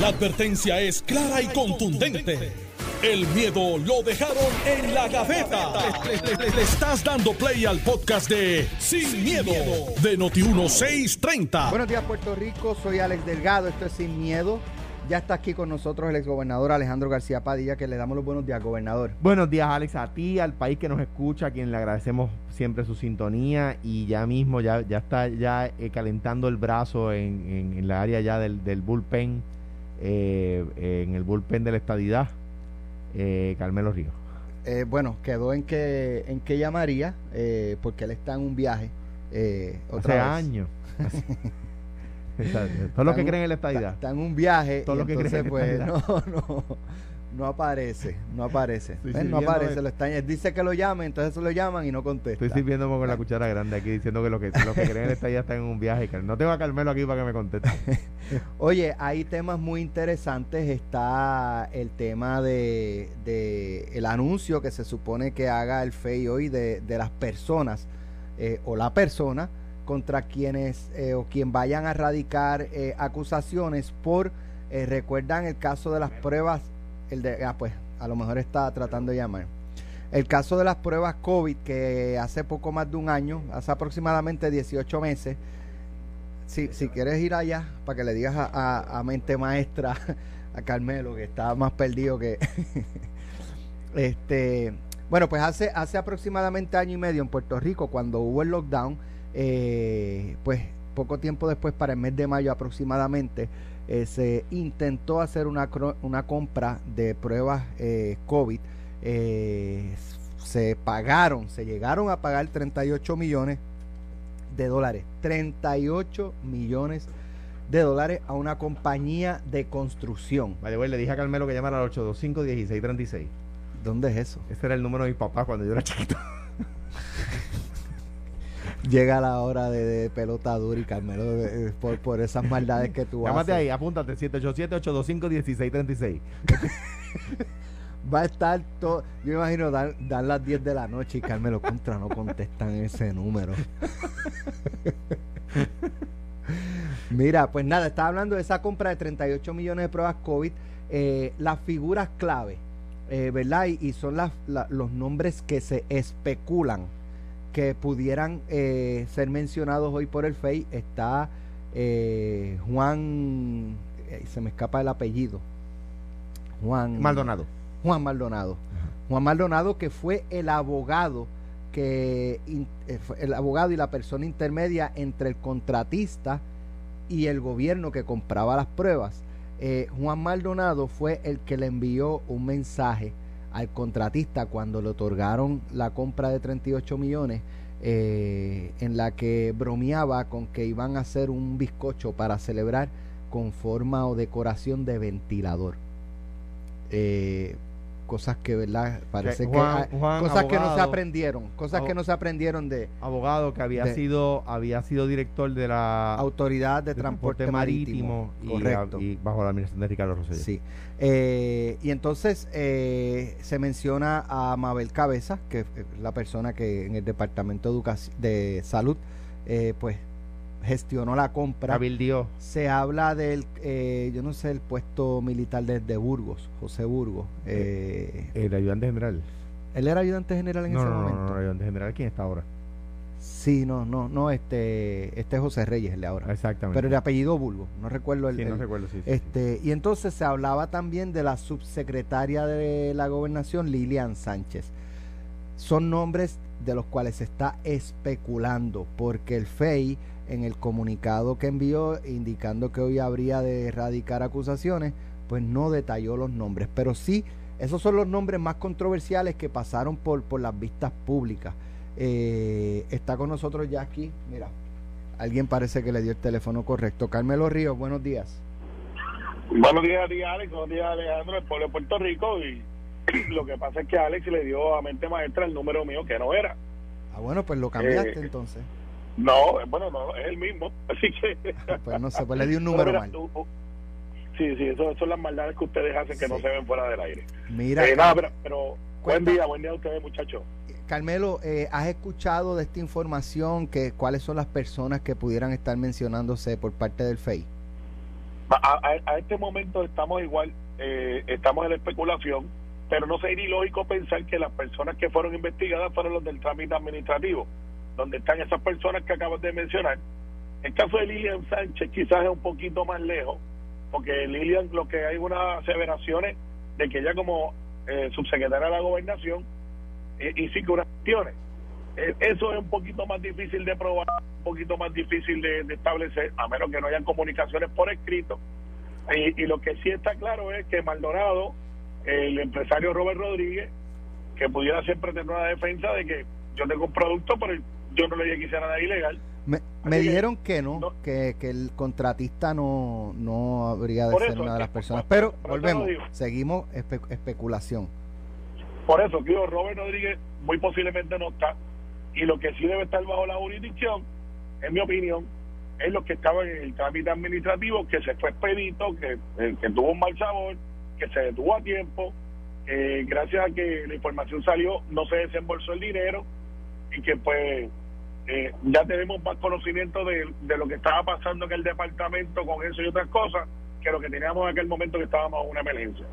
La advertencia es clara y contundente. El miedo lo dejaron en la gaveta. Le, le estás dando play al podcast de Sin, miedo, de Noti1630. Buenos días, Puerto Rico. Soy Alex Delgado. Esto es Sin Miedo. Ya está aquí con nosotros el exgobernador Alejandro García Padilla, que le damos los buenos días, gobernador. Buenos días, Alex, a ti, al país que nos escucha, a quien le agradecemos siempre su sintonía y ya mismo ya, ya está ya eh, calentando el brazo en, en, en, la área ya del, del bullpen, eh, en el bullpen de la estadidad, eh, Carmelo Ríos. Eh, bueno, quedó en que, en que llamaría, eh, porque él está en un viaje. Eh, otra Hace años. Todos los que creen en la estadidad. Está, en un viaje. Todos los que creen pues, no, no, no aparece, no aparece. ¿Ven? No aparece, lo está, dice que lo llamen, entonces lo llaman y no contesta. Estoy sirviéndome con la cuchara grande aquí diciendo que los que, los que creen en la estadidad están en un viaje. No tengo a Carmelo aquí para que me conteste. Oye, hay temas muy interesantes. Está el tema de, de el anuncio que se supone que haga el FEI hoy de, de las personas eh, o la persona contra quienes eh, o quien vayan a radicar eh, acusaciones por, eh, recuerdan el caso de las pruebas, el de, ah, pues a lo mejor está tratando de llamar. El caso de las pruebas COVID que hace poco más de un año, hace aproximadamente 18 meses, si, si quieres ir allá para que le digas a, a, mente maestra, a Carmelo, que está más perdido que... este Bueno, pues hace, hace aproximadamente año y medio en Puerto Rico, cuando hubo el lockdown, eh, pues poco tiempo después, para el mes de mayo aproximadamente, eh, se intentó hacer una, una compra de pruebas eh, COVID. Eh, se pagaron, se llegaron a pagar 38 millones de dólares. 38 millones de dólares a una compañía de construcción. Vale, bueno, le dije a Carmelo que llamara al 825-1636. ¿Dónde es eso? Ese era el número de mi papá cuando yo era chiquito. llega la hora de, de pelota dura y Carmelo de, de, por, por, esas maldades que tú Llámate haces. ahí, apúntate 787-825-1636. Va a estar todo, yo me imagino dar, dar las 10 de la noche y Carmelo contra no contestan ese número. Mira, pues nada, estaba hablando de esa compra de 38 millones de pruebas COVID, eh, las figuras clave, eh, ¿verdad? Y, y son las, la, los nombres que se especulan que pudieran eh, ser mencionados hoy por el FEI está eh, Juan, eh, se me escapa el apellido, Juan Maldonado. Juan Maldonado. Juan Maldonado que fue el abogado que eh, el abogado y la persona intermedia entre el contratista y el gobierno que compraba las pruebas. Eh, Juan Maldonado fue el que le envió un mensaje al contratista cuando le otorgaron la compra de 38 millones eh, en la que bromeaba con que iban a hacer un bizcocho para celebrar con forma o decoración de ventilador. Eh, cosas que verdad parece Juan, que Juan, cosas abogado, que no se aprendieron cosas que no se aprendieron de abogado que había de, sido había sido director de la autoridad de, de transporte, transporte, marítimo, marítimo y, y, bajo la administración de Ricardo Rosselló. Sí. Eh, y entonces eh, se menciona a Mabel Cabeza que es la persona que en el departamento de, educación, de salud eh, pues gestionó la compra. Cabildió. Se habla del, eh, yo no sé, el puesto militar de, de Burgos, José Burgos. Eh, el ayudante general. ¿Él era ayudante general en no, ese no, momento? No, no, ayudante general. ¿Quién está ahora? Sí, no, no, no, este, este es José Reyes, el de ahora. Exactamente. Pero el apellido Burgos, no recuerdo el. Sí, el, no recuerdo, sí, sí, Este, sí. y entonces se hablaba también de la subsecretaria de la gobernación, Lilian Sánchez. Son nombres de los cuales se está especulando, porque el FEI en el comunicado que envió indicando que hoy habría de erradicar acusaciones, pues no detalló los nombres, pero sí, esos son los nombres más controversiales que pasaron por, por las vistas públicas. Eh, está con nosotros ya aquí, mira, alguien parece que le dio el teléfono correcto. Carmelo Ríos, buenos días. Buenos días, día Alex, buenos días Alejandro, el pueblo de Puerto Rico y lo que pasa es que Alex le dio a mente maestra el número mío que no era. Ah, bueno, pues lo cambiaste eh, entonces. No, bueno, no, es el mismo. Así que. pues no sé, pues le di un número mira, mal. Tú, sí, sí, eso, eso, son las maldades que ustedes hacen que sí. no se ven fuera del aire. Mira. Eh, nada, pero, pero buen día, buen día a ustedes, muchachos. Carmelo, eh, ¿has escuchado de esta información? que ¿Cuáles son las personas que pudieran estar mencionándose por parte del FEI? A, este momento estamos igual, eh, estamos en la especulación, pero no sería ilógico pensar que las personas que fueron investigadas fueron los del trámite administrativo, donde están esas personas que acabas de mencionar. El caso de Lilian Sánchez quizás es un poquito más lejos, porque Lilian lo que hay unas aseveraciones de que ella como eh, subsecretaria de la gobernación eh, y que unas cuestiones. Eh, eso es un poquito más difícil de probar, un poquito más difícil de, establecer, a menos que no hayan comunicaciones por escrito. Y, y, lo que sí está claro es que Maldonado, el empresario Robert Rodríguez, que pudiera siempre tener una defensa de que yo tengo un producto, pero yo no le dije que hiciera nada ilegal. Me, me dijeron que, no, que, que, el contratista no, no habría de ser una de las personas. Pero volvemos, seguimos especulación. Por eso, digo, Robert Rodríguez muy posiblemente no está. Y lo que sí debe estar bajo la jurisdicción, en mi opinión, es lo que estaba en el trámite administrativo, que se fue expedito, que, eh, que tuvo un mal sabor, que se detuvo a tiempo, eh, gracias a que la información salió, no se desembolsó el dinero y que pues eh, ya tenemos más conocimiento de, de, lo que estaba pasando en el departamento con eso y otras cosas que lo que teníamos en aquel momento que estábamos en una emergencia.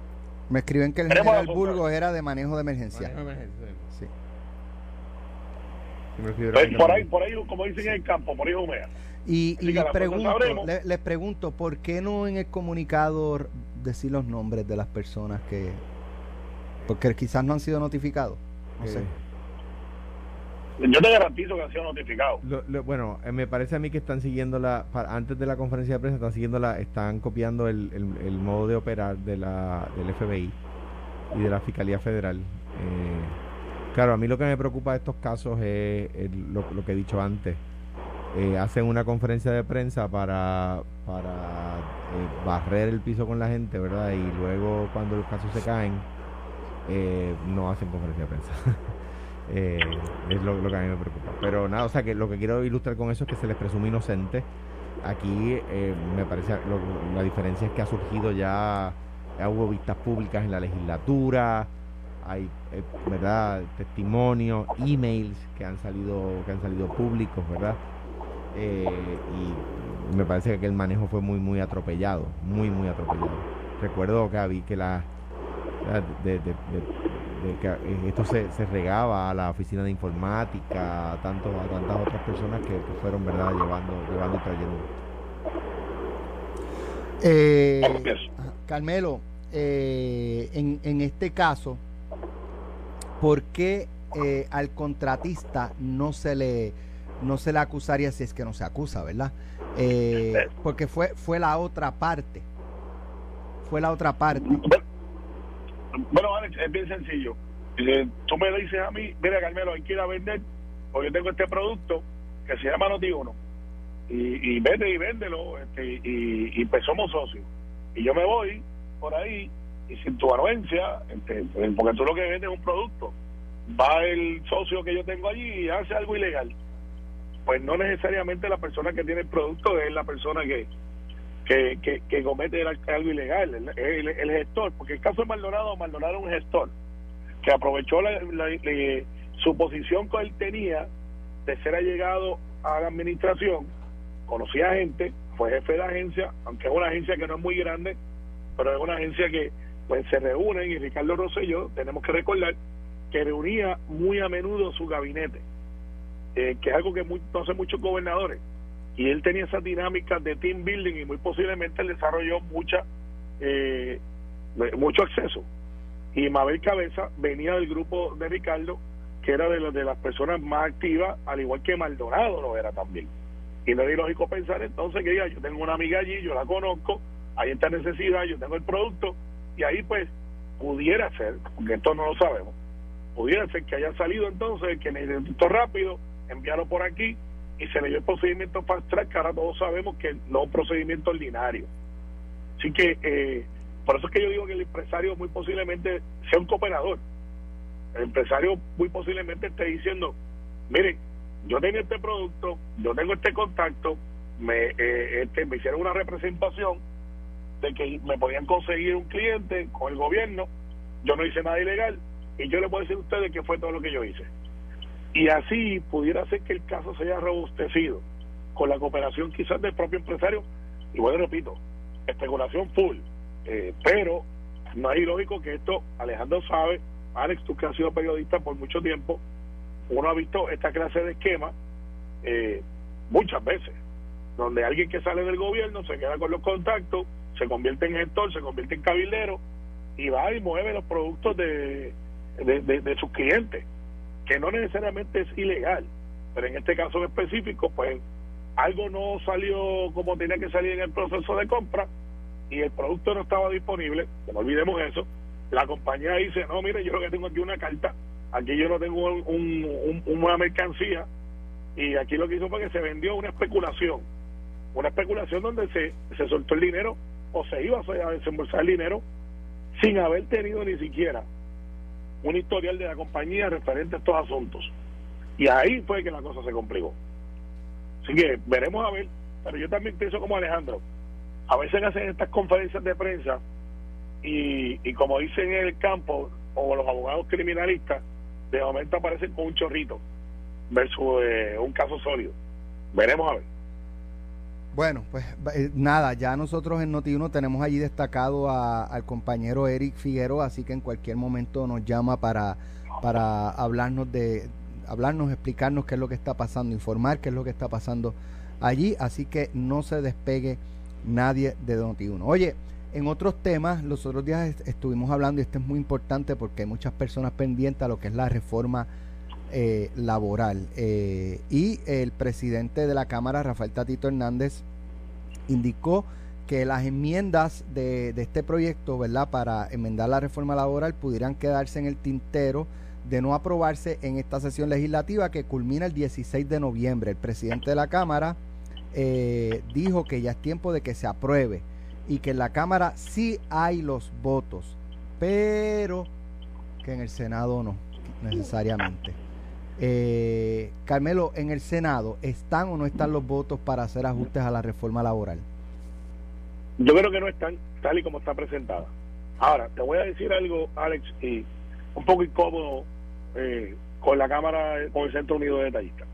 Me escriben que el general Burgos era de manejo de emergencia. Sí. Pues, por ahí, por ahí, como dicen en el campo, por ahí humea. Y, y pregunto, les pregunto, ¿por qué no en el comunicado decir los nombres de las personas que... Porque quizás no han sido notificados. No sé. Yo te garantizo que han sido notificados. bueno, eh, me parece a mí que están siguiendo la, antes de la conferencia de prensa, están siguiendo la, están copiando el, el, modo de operar de la, del FBI y de la Fiscalía Federal. Eh, claro, a mí lo que me preocupa de estos casos es lo, que he dicho antes. Eh, hacen una conferencia de prensa para, para barrer el piso con la gente, ¿verdad? Y luego cuando los casos se caen, no hacen conferencia de prensa. Eh, es lo, que a mí me preocupa. Pero nada, o sea, que lo que quiero ilustrar con eso es que se les presume inocente. Aquí eh, me parece, la diferencia es que ha surgido ya, hubo vistas públicas en la legislatura, hay, eh, ¿verdad?, testimonios, emails que han salido, que han salido públicos, ¿verdad? y me parece que el manejo fue muy, muy atropellado, muy, muy atropellado. Recuerdo que, que la, de, que eh, esto se, se, regaba a la oficina de informática, a, tanto, a tantas otras personas que, fueron verdad llevando, llevando y trayendo. Eh, Carmelo, eh, en, en este caso, ¿por qué eh, al contratista no se le no se le acusaría si es que no se acusa, ¿verdad? porque fue fue la otra parte, fue la otra parte. Bueno, Alex, es bien sencillo. tú me dices a mí, mira, Carmelo, hay que ir a vender, porque yo tengo este producto que se llama Noti1, y, y vende y véndelo, este, y, y pues somos socios. Y yo me voy por ahí, y sin tu anuencia, este, porque tú lo que vendes es un producto, va el socio que yo tengo allí y hace algo ilegal. Pues no necesariamente la persona que tiene el producto es la persona que, que, que, comete algo ilegal, el, gestor, porque el caso de Maldonado, Maldonado es un gestor que aprovechó la, su posición que él tenía de ser allegado a la administración, conocía gente, fue jefe de agencia, aunque es una agencia que no es muy grande, pero es una agencia que pues se reúnen y Ricardo Rosselló, tenemos que recordar que reunía muy a menudo su gabinete, eh, que es algo que muy, no hacen muchos gobernadores y él tenía esa dinámica de team building y muy posiblemente él desarrolló mucha eh, mucho acceso. Y Mabel Cabeza venía del grupo de Ricardo que era de, de las personas más activas al igual que Maldonado lo era también. Y no es lógico pensar entonces que diga yo tengo una amiga allí yo la conozco hay esta necesidad yo tengo el producto y ahí pues pudiera ser porque esto no lo sabemos pudiera ser que haya salido entonces que necesito rápido enviarlo por aquí y se le dio el procedimiento fast track, que ahora todos sabemos que no es un procedimiento ordinario. Así que, eh, por eso es que yo digo que el empresario muy posiblemente sea un cooperador. El empresario muy posiblemente esté diciendo, miren, yo tengo este producto, yo tengo este contacto, me, eh, este, me hicieron una representación de que me podían conseguir un cliente con el gobierno, yo no hice nada ilegal y yo le puedo decir a ustedes que fue todo lo que yo hice. Y así pudiera ser que el caso se haya robustecido con la cooperación quizás del propio empresario. Y bueno, repito, especulación full. Eh, pero no es ilógico que esto, Alejandro sabe, Alex, tú que has sido periodista por mucho tiempo, uno ha visto esta clase de esquema eh, muchas veces, donde alguien que sale del gobierno se queda con los contactos, se convierte en gestor, se convierte en cabildero y va y mueve los productos de, de, sus clientes, que no necesariamente es ilegal, pero en este caso específico, pues algo no salió como tenía que salir en el proceso de compra y el producto no estaba disponible, no olvidemos eso, la compañía dice, no, mire, yo lo que tengo aquí una carta, aquí yo no tengo un, una mercancía, y aquí lo que hizo fue que se vendió una especulación, una especulación donde se, se soltó el dinero o se iba a desembolsar el dinero sin haber tenido ni siquiera un historial de la compañía referente a estos asuntos. Y ahí fue que la cosa se complicó. Así que veremos a ver, pero yo también pienso como Alejandro, a veces hacen estas conferencias de prensa y, y como dicen en el campo, o los abogados criminalistas, de momento aparecen con un chorrito versus eh, un caso sólido. Veremos a ver. Bueno, pues eh, nada, ya nosotros en Noti1 tenemos allí destacado al compañero Eric Figueroa, así que en cualquier momento nos llama para, para hablarnos de hablarnos, explicarnos qué es lo que está pasando, informar qué es lo que está pasando allí, así que no se despegue nadie de Noti1. Oye, en otros temas, los otros días estuvimos hablando y esto es muy importante porque hay muchas personas pendientes a lo que es la reforma eh, laboral. Eh, y el presidente de la Cámara, Rafael Tatito Hernández, indicó que las enmiendas de, este proyecto, ¿verdad?, para enmendar la reforma laboral pudieran quedarse en el tintero de no aprobarse en esta sesión legislativa que culmina el 16 de noviembre. El presidente de la Cámara eh, dijo que ya es tiempo de que se apruebe y que en la Cámara sí hay los votos, pero que en el Senado no necesariamente. Eh, Carmelo, en el Senado, ¿están o no están los votos para hacer ajustes a la reforma laboral? Yo creo que no están tal y como está presentada. Ahora, te voy a decir algo, Alex, y un poco incómodo eh, con la Cámara, con el Centro Unido de Detallistas.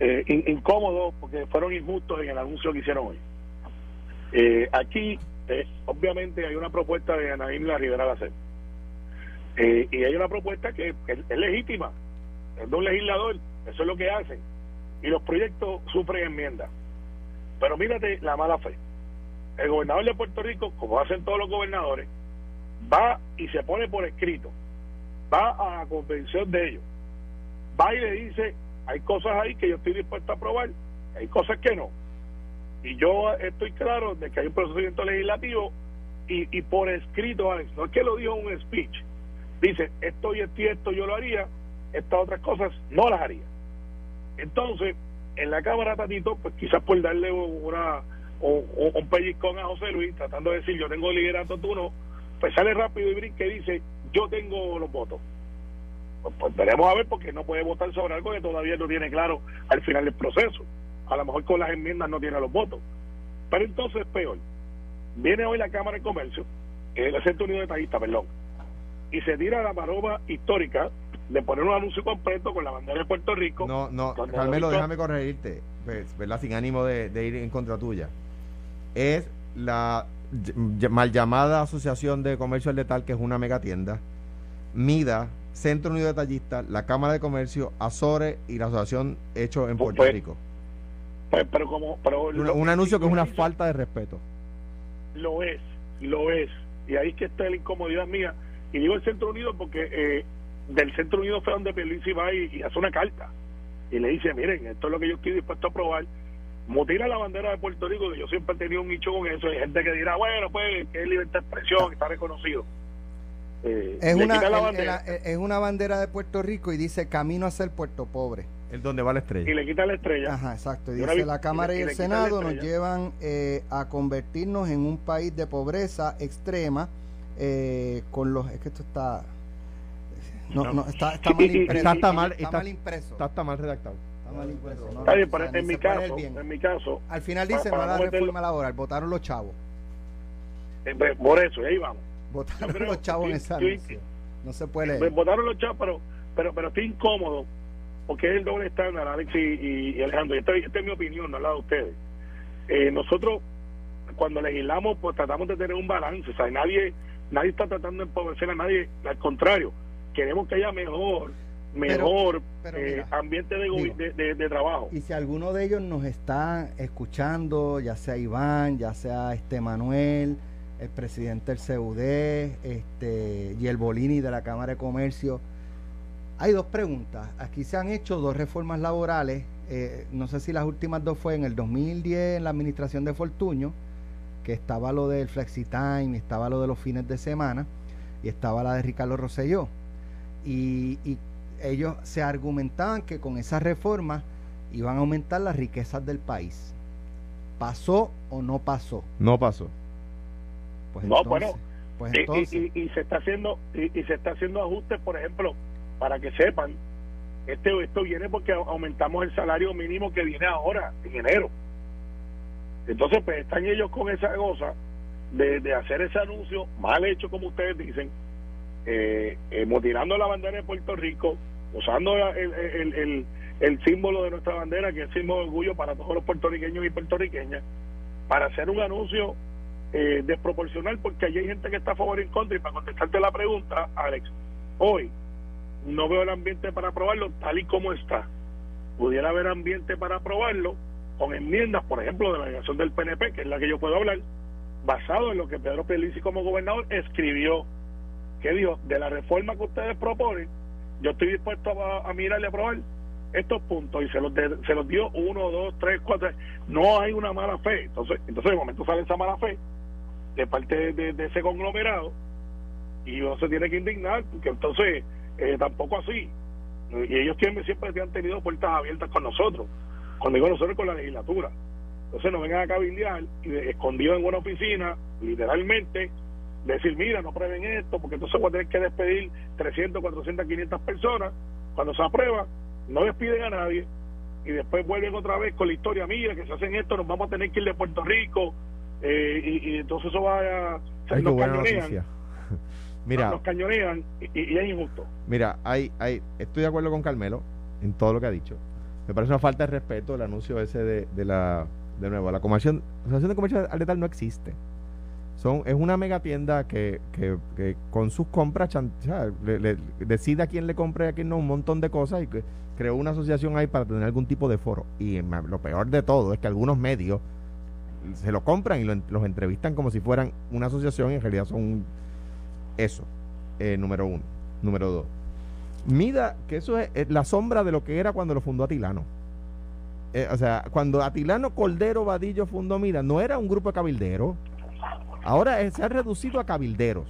Eh, incómodo porque fueron injustos en el anuncio que hicieron hoy. Eh, aquí, eh, obviamente, hay una propuesta de Ana La Rivera Lacet. Y hay una propuesta que es, legítima, es de un legislador, eso es lo que hacen. Y los proyectos sufren enmiendas. Pero mírate la mala fe. El gobernador de Puerto Rico, como hacen todos los gobernadores, va y se pone por escrito, va a la convención de ellos, va y le dice, hay cosas ahí que yo estoy dispuesto a aprobar, hay cosas que no. Y yo estoy claro de que hay un procedimiento legislativo y, y por escrito, Alex, no es que lo dijo un speech, dice, esto y esto y yo lo haría, estas otras cosas no las haría. Entonces, en la Cámara Tatito, pues quizás por darle una, un, un pellizcón a José Luis, tratando de decir, yo tengo liderato, tú no, pues sale rápido y brinque y dice, yo tengo los votos. Pues, pues, veremos a ver porque no puede votar sobre algo que todavía no tiene claro al final del proceso. A lo mejor con las enmiendas no tiene los votos. Pero entonces peor. Viene hoy la Cámara de Comercio, el Centro Unido de Tallista, perdón, y se tira la maroma histórica de poner un anuncio completo con la bandera de Puerto Rico. No, no, Carmelo, déjame corregirte, pues, ¿verdad? Sin ánimo de, ir en contra tuya. Es la mal llamada Asociación de Comercio al Letal, que es una megatienda, MIDA, Centro Unido de Tallistas, la Cámara de Comercio, Azores y la Asociación Hecho en Puerto pues, Rico. Pues, pero como, pero un, anuncio que es una falta de respeto. Lo es, lo es. Y ahí es que está la incomodidad mía y digo el Centro Unido porque eh, del Centro Unido fue donde Pierluisi va y, hace una carta. Y le dice, miren, esto es lo que yo estoy dispuesto a aprobar. Mutila la bandera de Puerto Rico, que yo siempre he tenido un nicho con eso. Hay gente que dirá, bueno, pues, que es libertad de expresión, está reconocido. Eh, es, una, es una bandera de Puerto Rico y dice camino hacia el puerto pobre. El donde va la estrella. Y le quita la estrella. Ajá, exacto. Y dice la Cámara y, el Senado nos llevan eh, a convertirnos en un país de pobreza extrema eh, con los. Es que esto está. No, no, está, está, mal impreso. Está, mal, está, mal impreso. Está, mal redactado. Está mal impreso. No, está bien, pero en, mi caso, en mi caso. Al final dice no la reforma laboral, votaron los chavos. Eh, pues, por eso, ahí vamos. Votaron los chavos en esa No se puede leer. Pues, votaron los chavos, pero, pero, pero estoy incómodo porque es el doble estándar, Alex y, y Alejandro. Esta, esta, es mi opinión, no la de ustedes. Eh, nosotros cuando legislamos, pues tratamos de tener un balance. O sea, nadie, nadie está tratando de empobrecer a nadie. Al contrario, queremos que haya mejor, mejor eh, ambiente de, de, trabajo. Y si alguno de ellos nos está escuchando, ya sea Iván, ya sea este Manuel, el presidente del CUD, este, y el Bolini de la Cámara de Comercio, hay dos preguntas. Aquí se han hecho dos reformas laborales. Eh, no sé si las últimas dos fue en el 2010 en la administración de Fortuño, que estaba lo del FlexiTime, estaba lo de los fines de semana, y estaba la de Ricardo Rosselló. Y, y ellos se argumentaban que con esas reformas iban a aumentar las riquezas del país. ¿Pasó o no pasó? No pasó. Pues no, bueno, pues entonces, y, se está haciendo y, se está haciendo ajustes, por ejemplo, para que sepan, este esto viene porque aumentamos el salario mínimo que viene ahora en enero. Entonces, pues están ellos con esa cosa de, de hacer ese anuncio mal hecho, como ustedes dicen, eh, eh, la bandera de Puerto Rico, usando el, el, símbolo de nuestra bandera, que es símbolo de orgullo para todos los puertorriqueños y puertorriqueñas, para hacer un anuncio eh, desproporcional, porque allí hay gente que está a favor y en contra. Y para contestarte la pregunta, Alex, hoy no veo el ambiente para aprobarlo tal y como está. Pudiera haber ambiente para aprobarlo con enmiendas, por ejemplo, de la delegación del PNP, que es la que yo puedo hablar, basado en lo que Pedro Pelici como gobernador escribió, que dijo, de la reforma que ustedes proponen, yo estoy dispuesto a, a mirar aprobar estos puntos y se los se los dio uno, dos, tres, cuatro. No hay una mala fe. Entonces, entonces de momento sale esa mala fe de parte de, ese conglomerado y uno se tiene que indignar porque entonces eh, tampoco así. Y ellos siempre, siempre han tenido puertas abiertas con nosotros. Cuando digo nosotros con la legislatura. Entonces nos vengan a cabildear y escondidos en una oficina, literalmente, decir, mira, no prueben esto, porque entonces voy a tener que despedir 300, 400, 500 personas. Cuando se aprueba, no despiden a nadie y después vuelven otra vez con la historia, mira, que se hacen esto, nos vamos a tener que ir de Puerto Rico eh, y, entonces eso va a... Se nos cañonean. Mira, nos cañonean y, es injusto. Mira, hay, hay, estoy de acuerdo con Carmelo en todo lo que ha dicho. Me parece una falta de respeto el anuncio ese de, de la, de nuevo, la la Asociación de Comercio al Letal no existe es una mega tienda que, que, con sus compras decide a quién le compre y a quién no un montón de cosas y que creó una asociación ahí para tener algún tipo de foro. Y lo peor de todo es que algunos medios se lo compran y los entrevistan como si fueran una asociación y en realidad son eso, eh, número uno. Número dos, mida que eso es, la sombra de lo que era cuando lo fundó Atilano. Eh, o sea, cuando Atilano Cordero Vadillo fundó Mida, no era un grupo de cabilderos Ahora se ha reducido a cabilderos.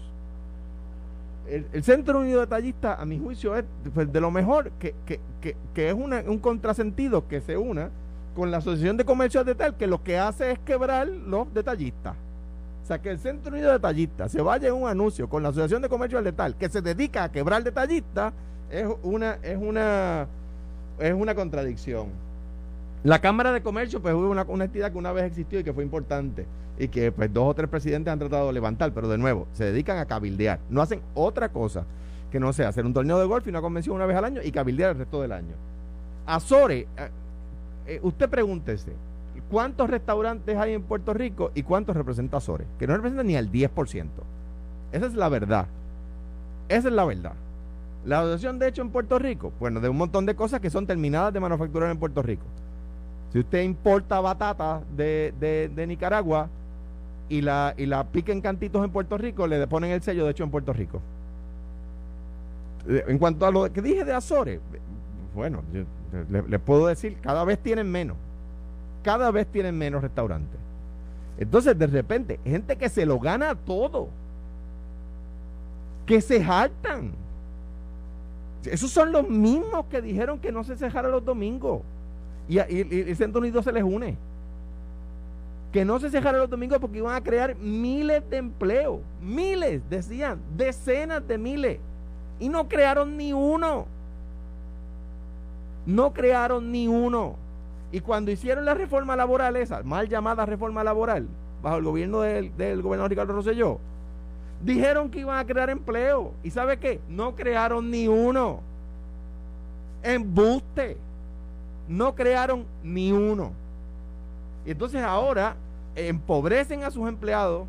El, Centro Unido de Tallistas, a mi juicio, es pues, de lo mejor que, es un contrasentido que se una con la Asociación de Comercio de Tal, que lo que hace es quebrar los detallistas. O sea, que el Centro Unido de Detallistas se vaya en un anuncio con la Asociación de Comercio de Tal, que se dedica a quebrar detallistas, es una, es una, es una contradicción. La Cámara de Comercio, pues, fue una, una entidad que una vez existió y que fue importante y que pues dos o tres presidentes han tratado de levantar, pero de nuevo, se dedican a cabildear, no hacen otra cosa que no sea hacer un torneo de golf y una convención una vez al año y cabildear el resto del año. Azores, eh, eh, usted pregúntese, ¿cuántos restaurantes hay en Puerto Rico y cuántos representa Azores? Que no representa ni al 10%. Esa es la verdad. Esa es la verdad. La asociación de hecho en Puerto Rico, bueno, de un montón de cosas que son terminadas de manufacturar en Puerto Rico. Si usted importa batata de, de, Nicaragua, y la, y la cantitos en Puerto Rico, le ponen el sello de hecho en Puerto Rico. Eh, en cuanto a lo que dije de Azores, bueno, les le puedo decir, cada vez tienen menos. Cada vez tienen menos restaurantes. Entonces, de repente, gente que se lo gana todo. Que se jaltan. Esos son los mismos que dijeron que no se cejara los domingos. Y, y, y Centro Unido se les une que no se cerraron los domingos porque iban a crear miles de empleos. Miles, decían, decenas de miles. Y no crearon ni uno. No crearon ni uno. Y cuando hicieron la reforma laboral, esa mal llamada reforma laboral, bajo el gobierno del, del gobernador Ricardo Rosselló, dijeron que iban a crear empleo. ¿Y sabe qué? No crearon ni uno. Embuste. No crearon ni uno. Y entonces ahora empobrecen a sus empleados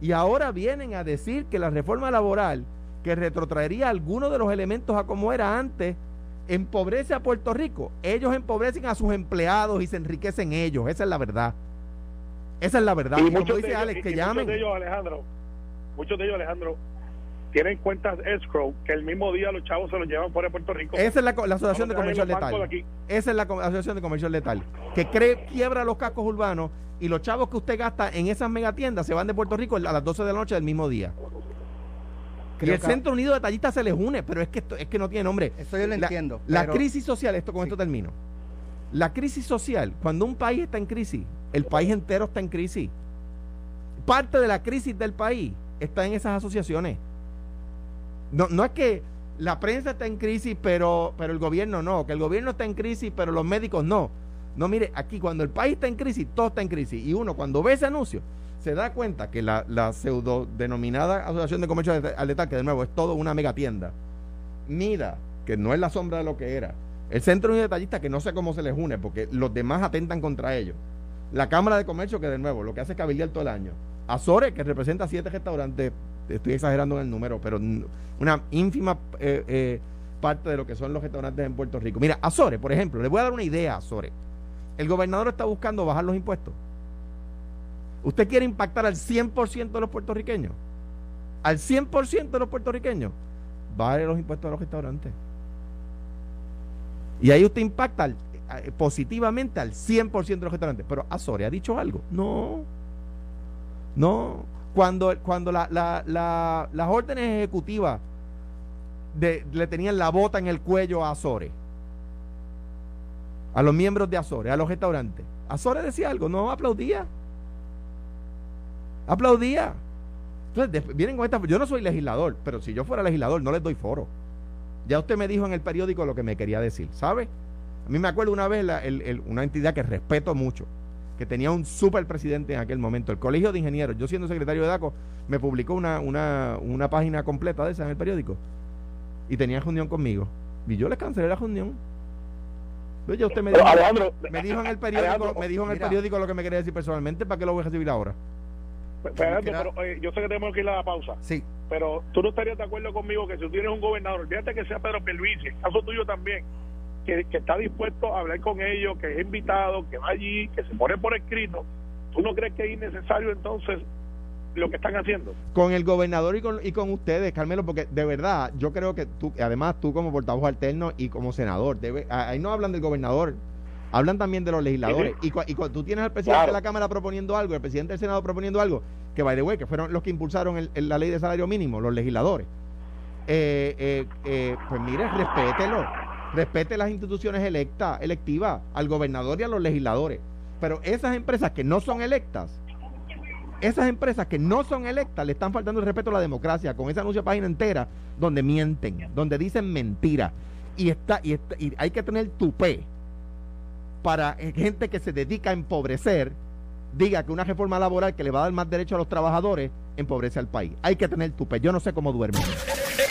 y ahora vienen a decir que la reforma laboral, que retrotraería algunos de los elementos a como era antes, empobrece a Puerto Rico. Ellos empobrecen a sus empleados y se enriquecen ellos. Esa es la verdad. Esa es la verdad. Y, muchos dice Alex, que llamen. Muchos de ellos, Alejandro, muchos de ellos, Alejandro, tienen cuentas escrow que el mismo día los chavos se los llevan fuera de Puerto Rico. Esa es la, Asociación de Comercio Letal. Esa es la Asociación de Comercio Letal. Que cree, quiebra los cascos urbanos y los chavos que usted gasta en esas megatiendas se van de Puerto Rico a las 12 de la noche del mismo día. y el Centro Unido de Tallistas se les une, pero es que esto, es que no tiene nombre. Eso yo lo entiendo. La crisis social, esto con esto termino. La crisis social, cuando un país está en crisis, el país entero está en crisis. Parte de la crisis del país está en esas asociaciones. No, no es que la prensa está en crisis, pero, pero el gobierno no, que el gobierno está en crisis, pero los médicos no. No, mire, aquí cuando el país está en crisis, todo está en crisis. Y uno cuando ve ese anuncio, se da cuenta que la, la pseudo denominada Asociación de Comercio al Letal, que de nuevo es todo una mega tienda, que no es la sombra de lo que era, el Centro de Detallistas, que no sé cómo se les une, porque los demás atentan contra ellos, la Cámara de Comercio, que de nuevo lo que hace es cabildear todo el año, Azores, que representa siete restaurantes, estoy exagerando en el número, pero una ínfima eh, eh, parte de lo que son los restaurantes en Puerto Rico. Mira, Azores, por ejemplo, les voy a dar una idea a Azores. El gobernador está buscando bajar los impuestos. ¿Usted quiere impactar al 100% de los puertorriqueños? Al 100% de los puertorriqueños. Baje los impuestos a los restaurantes. Y ahí usted impacta eh, positivamente al 100% de los restaurantes. Pero Azore ha dicho algo. No. No. Cuando, cuando la, las órdenes ejecutivas le tenían la bota en el cuello a Azores a los miembros de Azores, a los restaurantes. Azores decía algo, no aplaudía. Aplaudía. Entonces, vienen con esta. Yo no soy legislador, pero si yo fuera legislador, no les doy foro. Ya usted me dijo en el periódico lo que me quería decir, ¿sabe? A mí me acuerdo una vez una entidad que respeto mucho, que tenía un super presidente en aquel momento, el Colegio de Ingenieros. Yo siendo secretario de DACO, me publicó una, una, una página completa de esa en el periódico. Y tenía reunión conmigo. Y yo les cancelé la reunión Oye, usted me dijo, me dijo en el periódico, me dijo en el periódico lo que me quería decir personalmente, ¿para qué lo voy a recibir ahora? pero yo sé que tenemos que ir a la pausa. Sí. Pero tú no estarías de acuerdo conmigo que si tú tienes un gobernador, olvídate que sea Pedro Pierluisi, caso tuyo también, que, que está dispuesto a hablar con ellos, que es invitado, que va allí, que se pone por escrito, ¿tú no crees que es innecesario entonces lo que están haciendo. Con el gobernador y con, y con ustedes, Carmelo, porque de verdad, yo creo que tú, además tú como portavoz alterno y como senador, debe, ahí no hablan del gobernador, hablan también de los legisladores. Y, cuando tú tienes al presidente de la Cámara proponiendo algo, el presidente del Senado proponiendo algo, que by the way, que fueron los que impulsaron la ley de salario mínimo, los legisladores, eh, eh, eh, pues mire, respételo, respete las instituciones electas, electivas, al gobernador y a los legisladores. Pero esas empresas que no son electas, esas empresas que no son electas le están faltando el respeto a la democracia con ese anuncio de página entera donde mienten, donde dicen mentira. Y, está, y, y hay que tener tupé para gente que se dedica a empobrecer diga que una reforma laboral que le va a dar más derecho a los trabajadores empobrece al país. Hay que tener tupé. Yo no sé cómo duerme.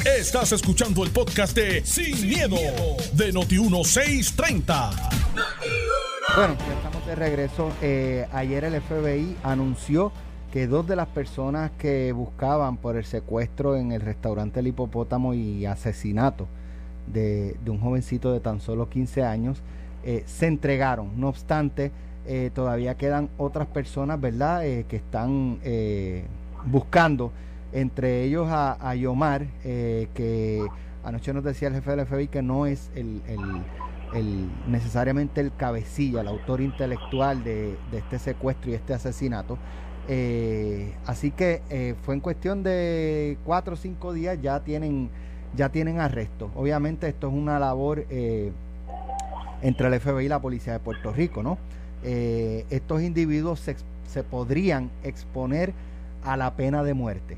Estás escuchando el podcast de Sin, miedo, de Noti1630. Bueno, ya estamos de regreso. Eh, ayer el FBI anunció que dos de las personas que buscaban por el secuestro en el restaurante El Hipopótamo y asesinato de, un jovencito de tan solo 15 años eh, se entregaron. No obstante, eh, todavía quedan otras personas, ¿verdad?, eh, que están buscando, entre ellos a, Yomar, que anoche nos decía el jefe del FBI que no es el, necesariamente el cabecilla, el autor intelectual de, este secuestro y este asesinato, eh, así que eh, fue en cuestión de cuatro o cinco días ya tienen ya tienen arresto. Obviamente esto es una labor eh, entre el FBI y la policía de Puerto Rico, ¿no? estos individuos se, se, podrían exponer a la pena de muerte.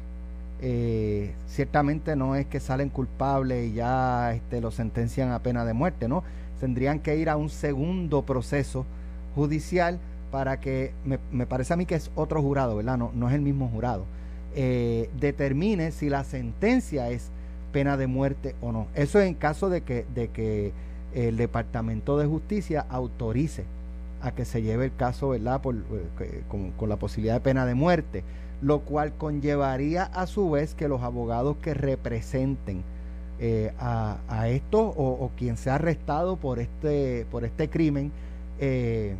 Ciertamente no es que salen culpables y ya este, lo sentencian a pena de muerte, ¿no? Tendrían que ir a un segundo proceso judicial para que, me, parece a mí que es otro jurado, ¿verdad? No, no es el mismo jurado, eh, determine si la sentencia es pena de muerte o no. Eso en caso de que, de que el Departamento de Justicia autorice a que se lleve el caso, ¿verdad? Eh, con, la posibilidad de pena de muerte, lo cual conllevaría a su vez que los abogados que representen eh, a, a, esto o, quien sea arrestado por este, por este crimen eh,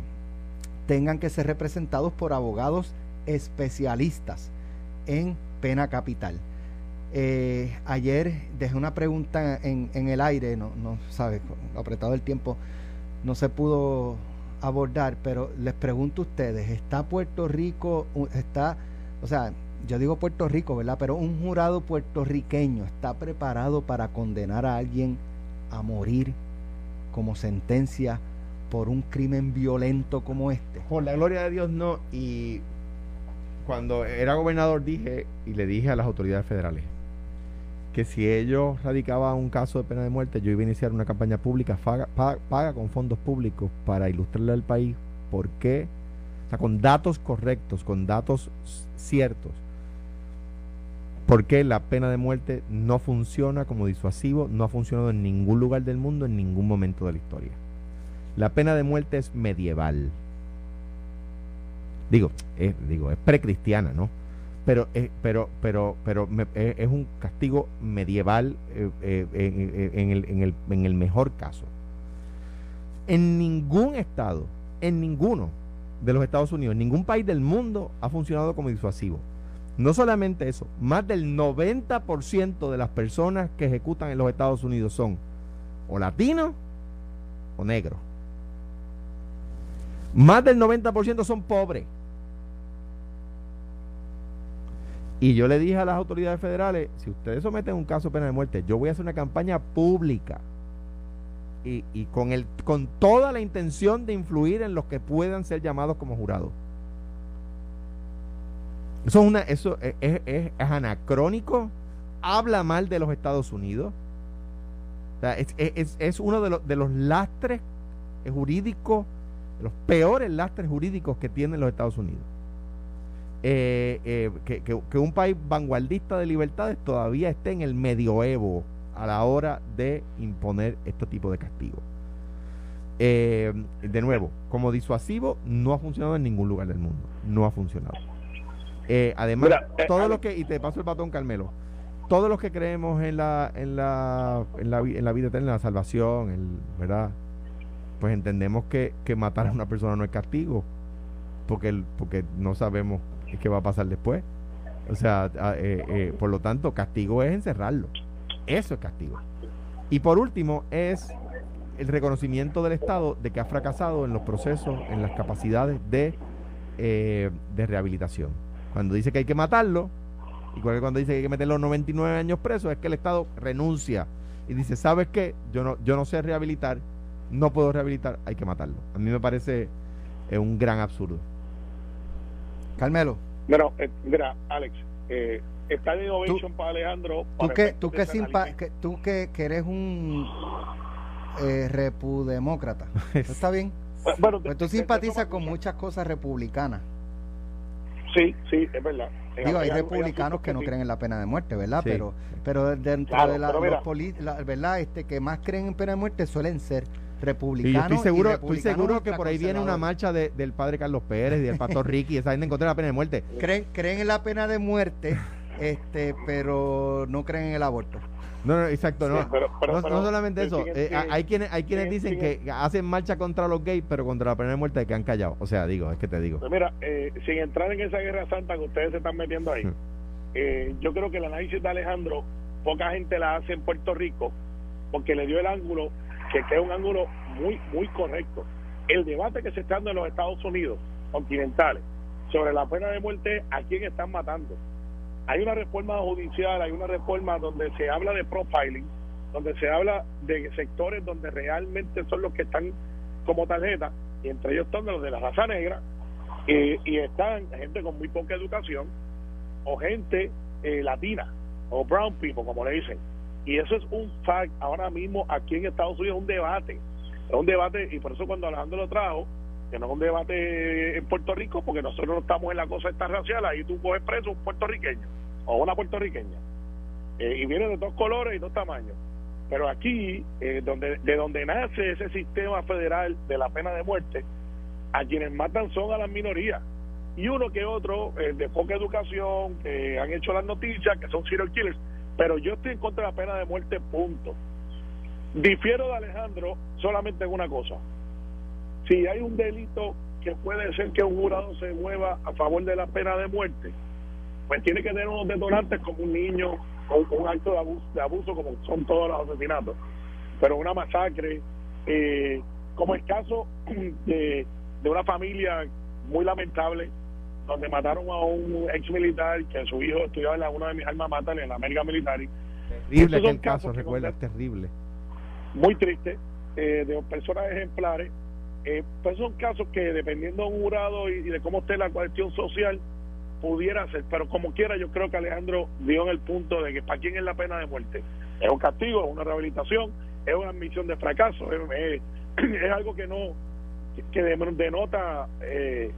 tengan que ser representados por abogados especialistas en pena capital. ayer dejé una pregunta en, en el aire, no, no sabes, apretado el tiempo, no se pudo abordar, pero les pregunto a ustedes, ¿está Puerto Rico, está, o sea, yo digo Puerto Rico, ¿verdad? Pero un jurado puertorriqueño está preparado para condenar a alguien a morir como sentencia por un crimen violento como este. Por la gloria de Dios no. Y cuando era gobernador dije y le dije a las autoridades federales, que si ellos radicaban un caso de pena de muerte, yo iba a iniciar una campaña pública paga, con fondos públicos para ilustrarle al país por qué, sea, con datos correctos, con datos ciertos, por qué la pena de muerte no funciona como disuasivo, no ha funcionado en ningún lugar del mundo, en ningún momento de la historia. La pena de muerte es medieval. Digo, digo, es precristiana, ¿no? pero eh, pero pero pero eh, es un castigo medieval eh, en el mejor caso en ningún estado en ninguno de los Estados Unidos. Ningún país del mundo ha funcionado como disuasivo. No solamente eso más del 90% de las personas que ejecutan en los Estados Unidos son o latinos o negros. Más del 90% son pobres. Y yo le dije a las autoridades federales, si ustedes someten un caso de pena de muerte, yo voy a hacer una campaña pública y, con, el, con toda la intención de influir en los que puedan ser llamados como jurados. Eso es, una, eso es, anacrónico, habla mal de los Estados Unidos. es, uno de los, de los lastres jurídicos, los peores lastres jurídicos que tienen los Estados Unidos. Eh, eh, que, un país vanguardista de libertades todavía esté en el medioevo a la hora de imponer este tipo de castigos. Eh, de nuevo, como disuasivo, no ha funcionado en ningún lugar del mundo. No ha funcionado. además, todos los que, y te paso el batón, Carmelo, todos los que creemos en la, en la, en la, en la vida eterna, en la salvación, el, ¿verdad? Pues entendemos que, que matar a una persona no es castigo, porque, porque no sabemos qué va a pasar después. O sea, eh, eh, por lo tanto, castigo es encerrarlo. Eso es castigo. Y por último, es el reconocimiento del Estado de que ha fracasado en los procesos, en las capacidades de, eh, de rehabilitación. Cuando dice que hay que matarlo, igual que cuando dice que hay que meterlo 99 años presos, es que el Estado renuncia y dice, ¿sabes qué? Yo no, yo no sé rehabilitar, no puedo rehabilitar, hay que matarlo. A mí me parece un gran absurdo. Carmelo. Bueno, eh, mira, Alex, eh, está de innovation para Alejandro. tú que, tú que, tú que, eres un eh, repudemócrata. ¿Está bien? Bueno, pues tú simpatizas con muchas cosas republicanas. Sí, sí, es verdad. Digo, hay republicanos que no creen en la pena de muerte, ¿verdad? Pero pero dentro de la, los ¿verdad? Este, que más creen en pena de muerte suelen ser republicanos. estoy seguro, estoy seguro que por ahí viene una marcha del padre Carlos Pérez y del pastor Ricky, esa gente encontró la pena de muerte. Creen, creen en la pena de muerte, este, pero no creen en el aborto. No, no, exacto, no. no, solamente eso. Eh, hay quienes, hay quienes dicen que hacen marcha contra los gays, pero contra la pena de muerte que han callado. O sea, digo, es que te digo. Pues mira, eh, sin entrar en esa guerra santa que ustedes se están metiendo ahí, eh, yo creo que el análisis de Alejandro, poca gente la hace en Puerto Rico, porque le dio el ángulo que, es un ángulo muy, muy correcto. El debate que se está dando en los Estados Unidos continentales sobre la pena de muerte, ¿a quién están matando? Hay una reforma judicial, hay una reforma donde se habla de profiling, donde se habla de sectores donde realmente son los que están como tarjeta, y entre ellos están los de la raza negra, y están gente con muy poca educación, o gente eh, latina, o brown people, como le dicen. Y eso es un fact ahora mismo aquí en Estados Unidos, es un debate. Es un debate, y por eso cuando Alejandro lo trajo, que no es un debate en Puerto Rico, porque nosotros no estamos en la cosa esta racial, ahí tú coges preso un puertorriqueño o una puertorriqueña. Eh, y viene de dos colores y dos tamaños. Pero aquí, eh, donde, de donde nace ese sistema federal de la pena de muerte, a quienes matan son a las minorías. Y uno que otro eh, de poca educación, que han hecho las noticias, que son serial killers. Pero yo estoy en contra de la pena de muerte, punto. Difiero de Alejandro solamente en una cosa. Si hay un delito que puede ser que un jurado se mueva a favor de la pena de muerte, pues tiene que tener unos detonantes como un niño o un acto de abuso, de abuso como son todos los asesinatos. Pero una masacre, eh, como el caso de, de una familia muy lamentable, donde mataron a un ex militar que su hijo estudiaba en la, una de mis almas matas en la América Militar. Terrible aquel caso, recuerda, terrible. Muy triste, eh, de personas ejemplares. Eh, pues son casos que dependiendo de un jurado y, de cómo esté la cuestión social, pudiera ser, pero como quiera yo creo que Alejandro dio en el punto de que para quién es la pena de muerte. Es un castigo, es una rehabilitación, es una admisión de fracaso, es, es, algo que no, que denota eh,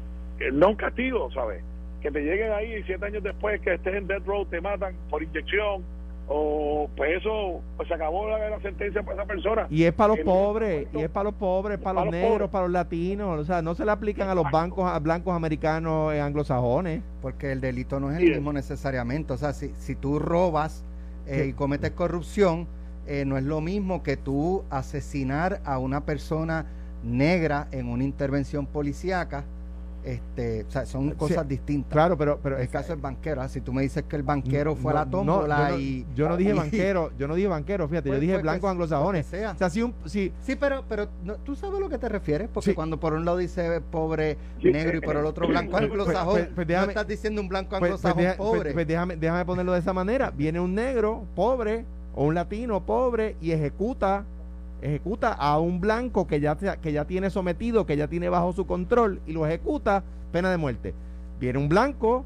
no un castigo, ¿sabes? Que te lleguen ahí y siete años después que estés en death row te matan por inyección o pues eso pues se acabó la, sentencia para esa persona. Y es para los pobres y es para los pobres para, los, negros para los latinos o sea no se le aplican a los bancos a blancos americanos eh, anglosajones. Porque el delito no es el mismo necesariamente o sea si, si tú robas eh, y cometes corrupción eh, no es lo mismo que tú asesinar a una persona negra en una intervención policíaca este, o sea, son cosas distintas. Claro, pero, pero el caso es banquero. ¿ah? Si tú me dices que el banquero fue a la tómbola no, y. Yo no dije banquero, yo no dije banquero, fíjate, yo pues, dije pues, blancos pues, anglosajones. O sea, si un, si, sí, pero, pero tú sabes a lo que te refieres, porque cuando por un lado dice pobre negro y por el otro blanco anglosajón, no estás diciendo un blanco anglosajón pobre. Pues, déjame, déjame ponerlo de esa manera. Viene un negro pobre o un latino pobre y ejecuta ejecuta a un blanco que ya, que ya tiene sometido, que ya tiene bajo su control y lo ejecuta, pena de muerte. Viene un blanco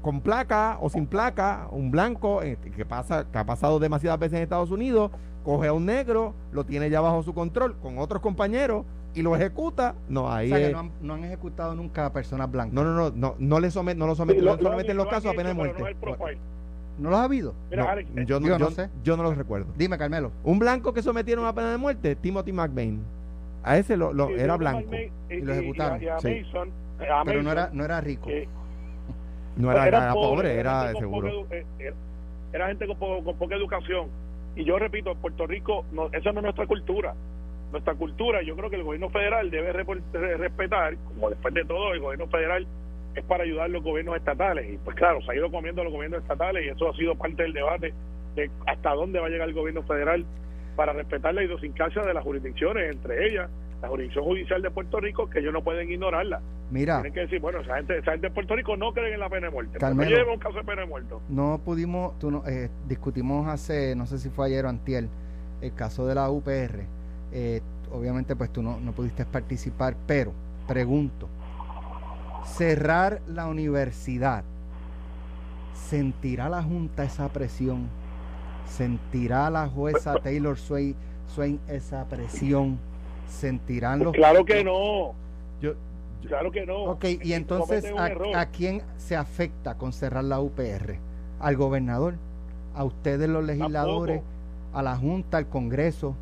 con, placa o sin placa, un blanco eh, que, pasa, que ha pasado demasiadas veces en Estados Unidos, coge a un negro, lo tiene ya bajo su control con otros compañeros y lo ejecuta, no, ahí o no, han, no, han, ejecutado nunca a personas blancas. No, no, no, no, no le someten, no lo someten, no someten los casos a pena de muerte. ¿No los ha habido? yo, no, sé. yo no los recuerdo. Dime, Carmelo. Un blanco que sometieron a pena de muerte, Timothy McVeigh. A ese lo, lo era blanco. y, lo ejecutaron. sí. Pero no era, no era rico. no era, era, pobre, era, seguro. Eh, era, gente con, con, poca educación. Y yo repito, Puerto Rico, no, esa no es nuestra cultura. Nuestra cultura, yo creo que el gobierno federal debe respetar, como después de todo, el gobierno federal es para ayudar a los gobiernos estatales. Y pues claro, se ha ido comiendo los gobiernos estatales y eso ha sido parte del debate de hasta dónde va a llegar el gobierno federal para respetar la idiosincrasia de las jurisdicciones, entre ellas la jurisdicción judicial de Puerto Rico, que ellos no pueden ignorarla. Mira. Tienen que decir, bueno, esa gente, esa gente de Puerto Rico no creen en la pena de muerte. no lleva un caso de pena de muerte. No pudimos, tú no, eh, discutimos hace, no sé si fue ayer o antier, el caso de la UPR. Eh, obviamente, pues tú no, no pudiste participar, pero pregunto, cerrar la universidad, ¿sentirá la Junta esa presión? ¿Sentirá la jueza Taylor Swain, esa presión? ¿Sentirán los... Claro que no. Yo, claro que no. Ok, y entonces, ¿a, quién se afecta con cerrar la UPR? ¿Al gobernador? ¿A ustedes los legisladores? ¿A la Junta? ¿Al Congreso?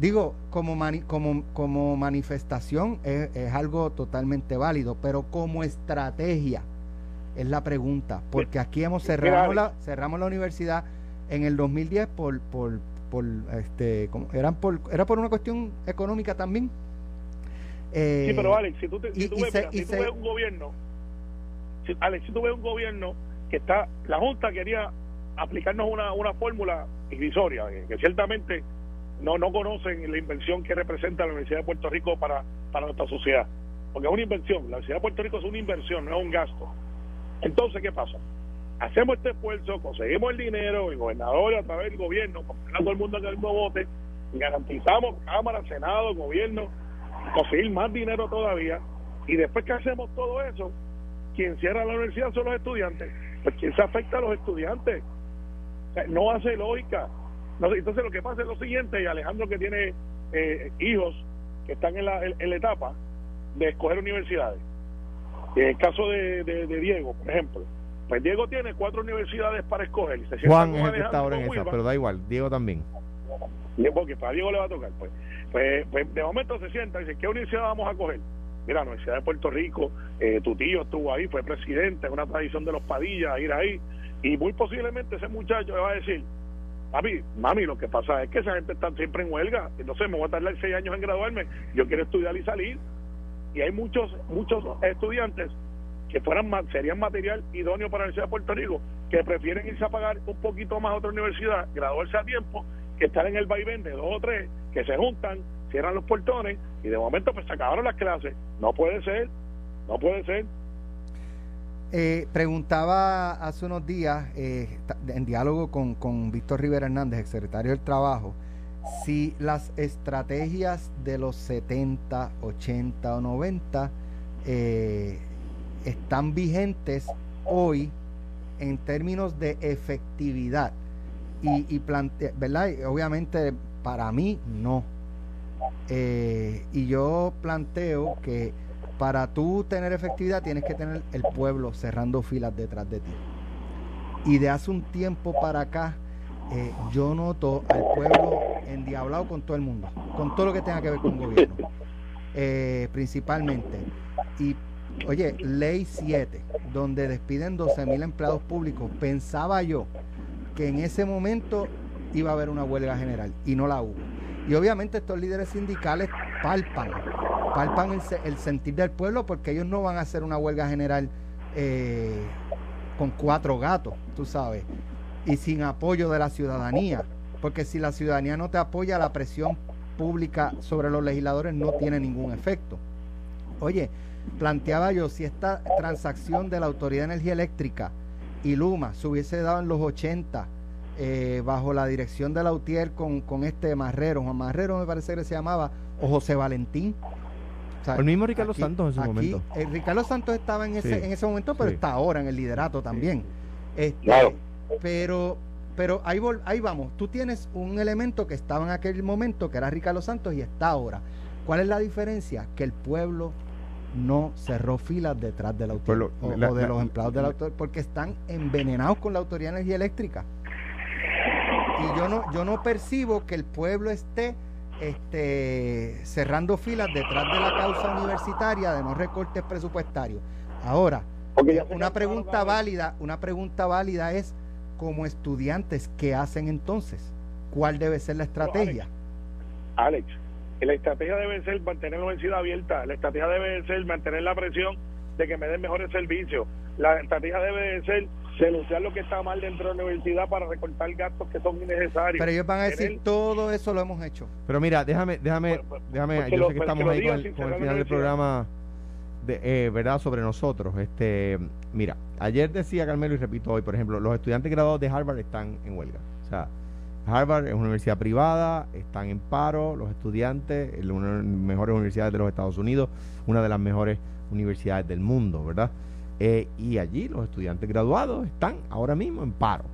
Digo, como, como, como manifestación es, algo totalmente válido, pero como estrategia es la pregunta, porque aquí hemos cerrado la, cerramos la universidad en el 2010 por, por, por este, como, eran por, era por una cuestión económica también. Eh, sí, pero Alex, si tú, ves, un gobierno, si, Alex, si tú ves un gobierno que está, la Junta quería aplicarnos una, una fórmula irrisoria, que ciertamente no, no conocen la inversión que representa la Universidad de Puerto Rico para, para nuestra sociedad. Porque es una inversión, la Universidad de Puerto Rico es una inversión, no es un gasto. Entonces, ¿qué pasa? Hacemos este esfuerzo, conseguimos el dinero, el gobernador a través del gobierno, todo el mundo en el mismo bote, garantizamos Cámara, Senado, gobierno, conseguir más dinero todavía, y después que hacemos todo eso, quien cierra la universidad son los estudiantes. Pues quien se afecta a los estudiantes. no hace lógica entonces lo que pasa es lo siguiente, y Alejandro que tiene eh, hijos que están en la, en, la etapa de escoger universidades. En el caso de, Diego, por ejemplo, pues Diego tiene cuatro universidades para escoger. Juan es el que está ahora en esa, pero da igual, Diego también. porque para Diego le va a tocar. Pues, pues, pues de momento se sienta y dice, ¿qué universidad vamos a coger? Mira, la Universidad de Puerto Rico, eh, tu tío estuvo ahí, fue presidente, es una tradición de los Padillas ir ahí, y muy posiblemente ese muchacho le va a decir, Mami, mami, lo que pasa es que esa gente está siempre en huelga, entonces me voy a tardar seis años en graduarme, yo quiero estudiar y salir. Y hay muchos muchos estudiantes que fueran serían material idóneo para la Universidad de Puerto Rico, que prefieren irse a pagar un poquito más a otra universidad, graduarse a tiempo, que estar en el vaivén de dos o tres, que se juntan, cierran los portones y de momento pues se acabaron las clases. No puede ser, no puede ser. Eh, preguntaba hace unos días, eh, en diálogo con, con Víctor Rivera Hernández, ex secretario del Trabajo, si las estrategias de los 70, 80 o 90 eh, están vigentes hoy en términos de efectividad. Y, y ¿verdad? obviamente para mí no. y yo planteo que para tú tener efectividad tienes que tener el pueblo cerrando filas detrás de ti. Y de hace un tiempo para acá, eh, yo noto al pueblo endiablado con todo el mundo, con todo lo que tenga que ver con gobierno, eh, principalmente. Y, oye, ley 7, donde despiden 12 mil empleados públicos, pensaba yo que en ese momento iba a haber una huelga general y no la hubo. Y obviamente estos líderes sindicales palpan palpan el, sentir del pueblo porque ellos no van a hacer una huelga general eh, con cuatro gatos, tú sabes, y sin apoyo de la ciudadanía, porque si la ciudadanía no te apoya, la presión pública sobre los legisladores no tiene ningún efecto. Oye, planteaba yo, si esta transacción de la Autoridad de Energía Eléctrica y Luma se hubiese dado en los 80, eh, bajo la dirección de Lautier con, con este Marrero, Juan Marrero me parece que se llamaba, o José Valentín, el mismo Ricardo Santos en ese momento. Eh, Ricardo Santos estaba en ese, en ese momento, pero está ahora en el liderato también. Este, Pero, pero ahí, ahí vamos. Tú tienes un elemento que estaba en aquel momento, que era Ricardo Santos, y está ahora. ¿Cuál es la diferencia? Que el pueblo no cerró filas detrás del autor o, de los empleados del autor porque están envenenados con la Autoridad de Energía Eléctrica. Y yo no, yo no percibo que el pueblo esté este, cerrando filas detrás de la causa universitaria de no recortes presupuestarios. Ahora, una pregunta válida, una pregunta válida es como estudiantes, ¿qué hacen entonces? ¿Cuál debe ser la estrategia? Alex, la estrategia debe ser mantener la universidad abierta, la estrategia debe ser mantener la presión de que me den mejores servicios, la estrategia debe ser denunciar lo que está mal dentro de la universidad para recortar gastos que son innecesarios. Pero ellos van a decir, todo eso lo hemos hecho. Pero mira, déjame, déjame, déjame, yo sé que estamos ahí con el, final del programa, de, eh, ¿verdad? Sobre nosotros. Este, mira, ayer decía Carmelo y repito hoy, por ejemplo, los estudiantes graduados de Harvard están en huelga. O sea, Harvard es una universidad privada, están en paro los estudiantes, es una de las mejores universidades de los Estados Unidos, una de las mejores universidades del mundo, ¿verdad? Eh, y allí los estudiantes graduados están ahora mismo en paro,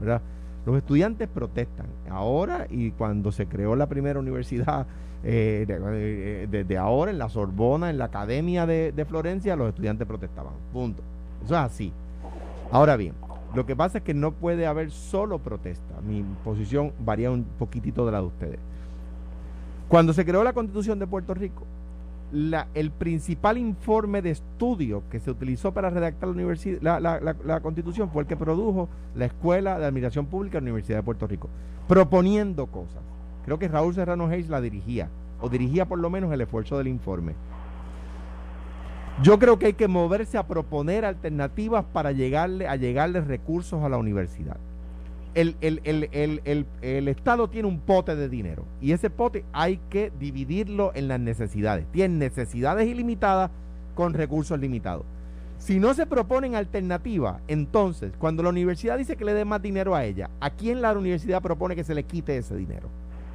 ¿verdad? Los estudiantes protestan. Ahora y cuando se creó la primera universidad, eh, eh, desde ahora en la Sorbona, en la Academia de, de, Florencia, los estudiantes protestaban. Punto. Eso es así. Ahora bien, lo que pasa es que no puede haber solo protesta. Mi posición varía un poquitito de la de ustedes. Cuando se creó la Constitución de Puerto Rico, la, el principal informe de estudio que se utilizó para redactar la, universidad, la, constitución fue el que produjo la Escuela de Administración Pública de la Universidad de Puerto Rico, proponiendo cosas. Creo que Raúl Serrano Hayes la dirigía, o dirigía por lo menos el esfuerzo del informe. Yo creo que hay que moverse a proponer alternativas para llegarle, a llegarle recursos a la universidad el, el, Estado tiene un pote de dinero y ese pote hay que dividirlo en las necesidades. Tiene necesidades ilimitadas con recursos limitados. Si no se proponen alternativas, entonces, cuando la universidad dice que le dé más dinero a ella, ¿a quién la universidad propone que se le quite ese dinero?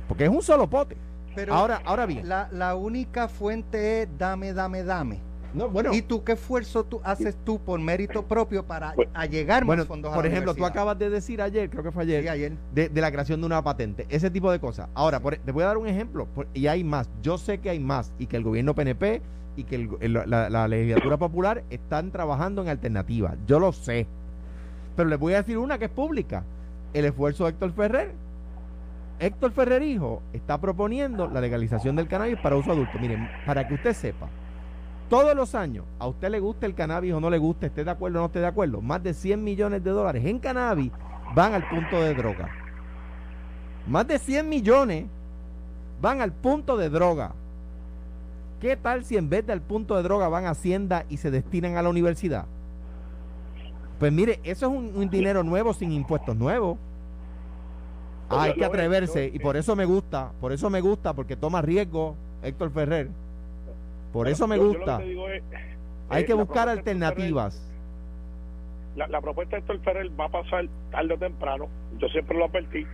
Porque es un solo pote. Pero ahora, ahora bien. La, la única fuente es dame, dame, dame. ¿Y tú qué esfuerzo tú haces tú por mérito propio para llegar más fondos a Por ejemplo, tú acabas de decir ayer, creo que fue ayer, De, la creación de una patente, ese tipo de cosas. Ahora, te voy a dar un ejemplo, y hay más. Yo sé que hay más, y que el gobierno PNP y que la, legislatura popular están trabajando en alternativas. Yo lo sé. Pero les voy a decir una que es pública. El esfuerzo de Héctor Ferrer Héctor Ferrerijo está proponiendo la legalización del cannabis para uso adulto. Miren, para que usted sepa, todos los años, a usted le gusta el cannabis o no le gusta, esté de acuerdo o no esté de acuerdo, más de 100 millones de dólares en cannabis van al punto de droga. Más de 100 millones van al punto de droga. ¿Qué tal si en vez del punto de droga van a Hacienda y se destinan a la universidad? Pues mire, eso es un, dinero nuevo sin impuestos nuevos. Ah, hay que atreverse y por eso me gusta, por eso me gusta, porque toma riesgo Héctor Ferrer. Por eso me gusta. hay eh, que buscar alternativas. la, propuesta de Héctor Ferrer va a pasar tarde o temprano. Yo siempre lo advertí.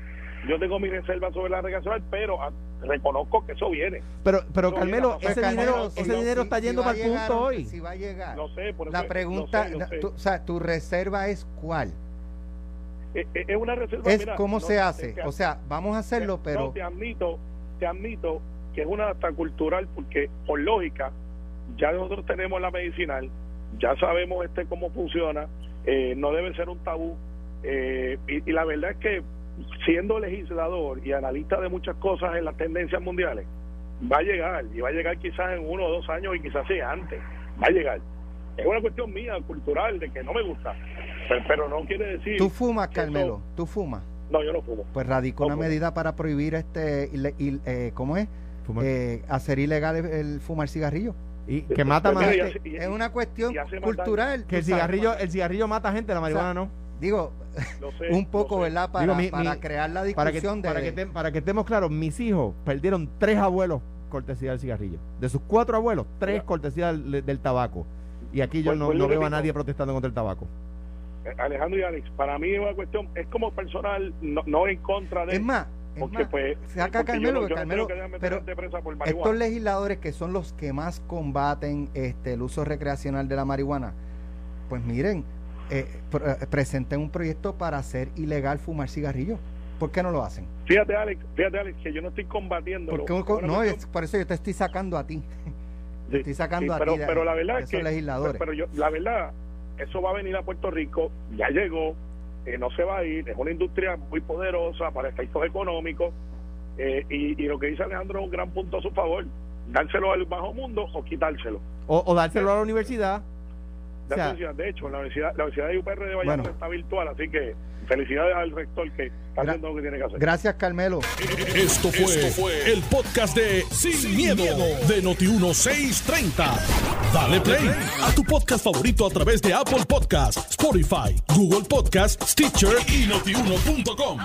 Yo tengo mi reserva sobre la regulación, pero ah, reconozco que eso viene. Pero, pero Carmelo, ese dinero, ese dinero está yendo para el punto hoy. Si va a llegar. sé, la pregunta, o sea, tu reserva es cuál. Eh, eh, es una reserva. Es cómo se hace. o sea, vamos a hacerlo, pero. te admito, te admito que es una data cultural porque, por lógica, ya nosotros tenemos la medicinal, ya sabemos este cómo funciona, eh, no debe ser un tabú. y, y la verdad es que siendo legislador y analista de muchas cosas en las tendencias mundiales, va a llegar, y va a llegar quizás en uno o dos años y quizás sí antes, va a llegar. Es una cuestión mía, cultural, de que no me gusta, pero, no quiere decir... ¿Tú fumas, Carmelo? ¿Tú fumas? No, yo no fumo. Pues radicó una medida para prohibir este, eh, ¿cómo es? Eh, hacer ilegal el, fumar cigarrillo. Y que mata pues más es una cuestión cultural. Que el cigarrillo, el cigarrillo mata gente, la marihuana no. Digo, un poco, ¿verdad? Para, para crear la discusión para que, de... Para que, estemos claros, mis hijos perdieron tres abuelos cortesía del cigarrillo. De sus cuatro abuelos, tres cortesía del, tabaco. Y aquí yo pues, no, pues no veo a nadie protestando contra el tabaco. Eh, Alejandro y Alex, para mí es una cuestión, es como personal, no, en contra de... Es más, porque pues saca Carmelo, Carmelo pero estos legisladores que son los que más combaten este el uso recreacional de la marihuana pues miren eh, eh, presenten un proyecto para hacer ilegal fumar cigarrillos. ¿Por qué no lo hacen? Fíjate, Alex, fíjate, Alex, que yo no estoy combatiendo. no, es, por eso yo te estoy sacando a ti. estoy sacando a pero, ti. Pero la verdad es que. Legisladores. Pero, yo, la verdad, eso va a venir a Puerto Rico, ya llegó, eh, no se va a ir, es una industria muy poderosa para efectos económicos. Eh, y, lo que dice Alejandro es un gran punto a su favor: dárselo al bajo mundo o quitárselo. O dárselo a la universidad de hecho, la universidad, la universidad de UPR de Valladolid está virtual, así que felicidades al rector que está haciendo lo que tiene que hacer. Gracias, Carmelo. Esto fue, el podcast de Sin, miedo, de Noti1630. Dale play a tu podcast favorito a través de Apple Podcasts, Spotify, Google Podcasts, Stitcher y notiuno.com.